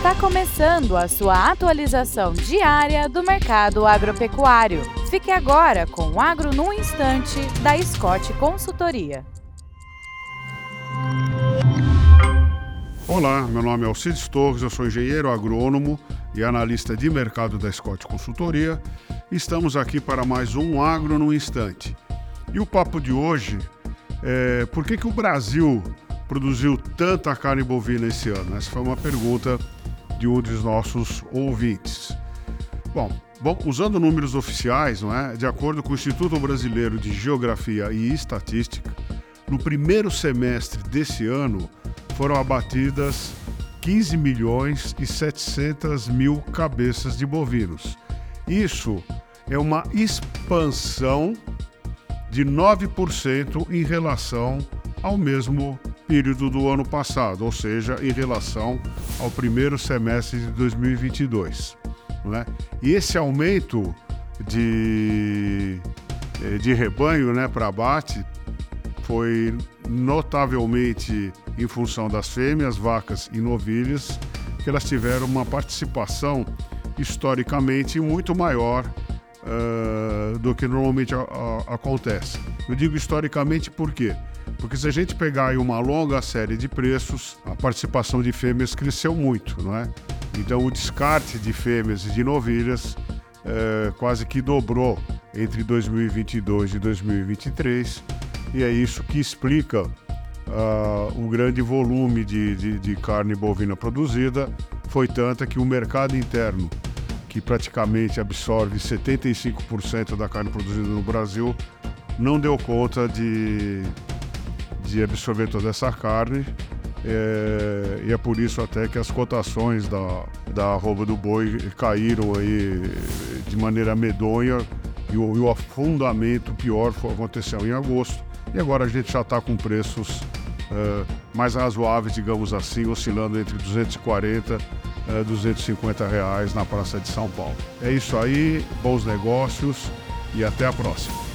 Está começando a sua atualização diária do mercado agropecuário. Fique agora com o Agro no Instante, da Scott Consultoria. Olá, meu nome é Alcides Torres, eu sou engenheiro agrônomo e analista de mercado da Scott Consultoria. Estamos aqui para mais um Agro no Instante. E o papo de hoje é por que, que o Brasil produziu tanta carne bovina esse ano? Essa foi uma pergunta de um dos nossos ouvintes. Bom, bom, usando números oficiais, não é? De acordo com o Instituto Brasileiro de Geografia e Estatística, no primeiro semestre desse ano foram abatidas 15 milhões e 700 mil cabeças de bovinos. Isso é uma expansão de 9% em relação ao mesmo período do ano passado, ou seja, em relação ao primeiro semestre de 2022. Né? E esse aumento de, eh, de rebanho né, para abate foi notavelmente em função das fêmeas, vacas e novilhas, que elas tiveram uma participação historicamente muito maior uh, do que normalmente a, a, acontece. Eu digo historicamente por quê? Porque se a gente pegar uma longa série de preços, a participação de fêmeas cresceu muito, não é? Então o descarte de fêmeas e de novilhas é, quase que dobrou entre 2022 e 2023, e é isso que explica uh, o grande volume de, de, de carne bovina produzida. Foi tanta que o mercado interno, que praticamente absorve 75% da carne produzida no Brasil, não deu conta de de absorver toda essa carne. É, e é por isso até que as cotações da, da arroba do boi caíram aí de maneira medonha e o, e o afundamento pior aconteceu em agosto. E agora a gente já está com preços é, mais razoáveis, digamos assim, oscilando entre 240 e 250 reais na Praça de São Paulo. É isso aí, bons negócios e até a próxima.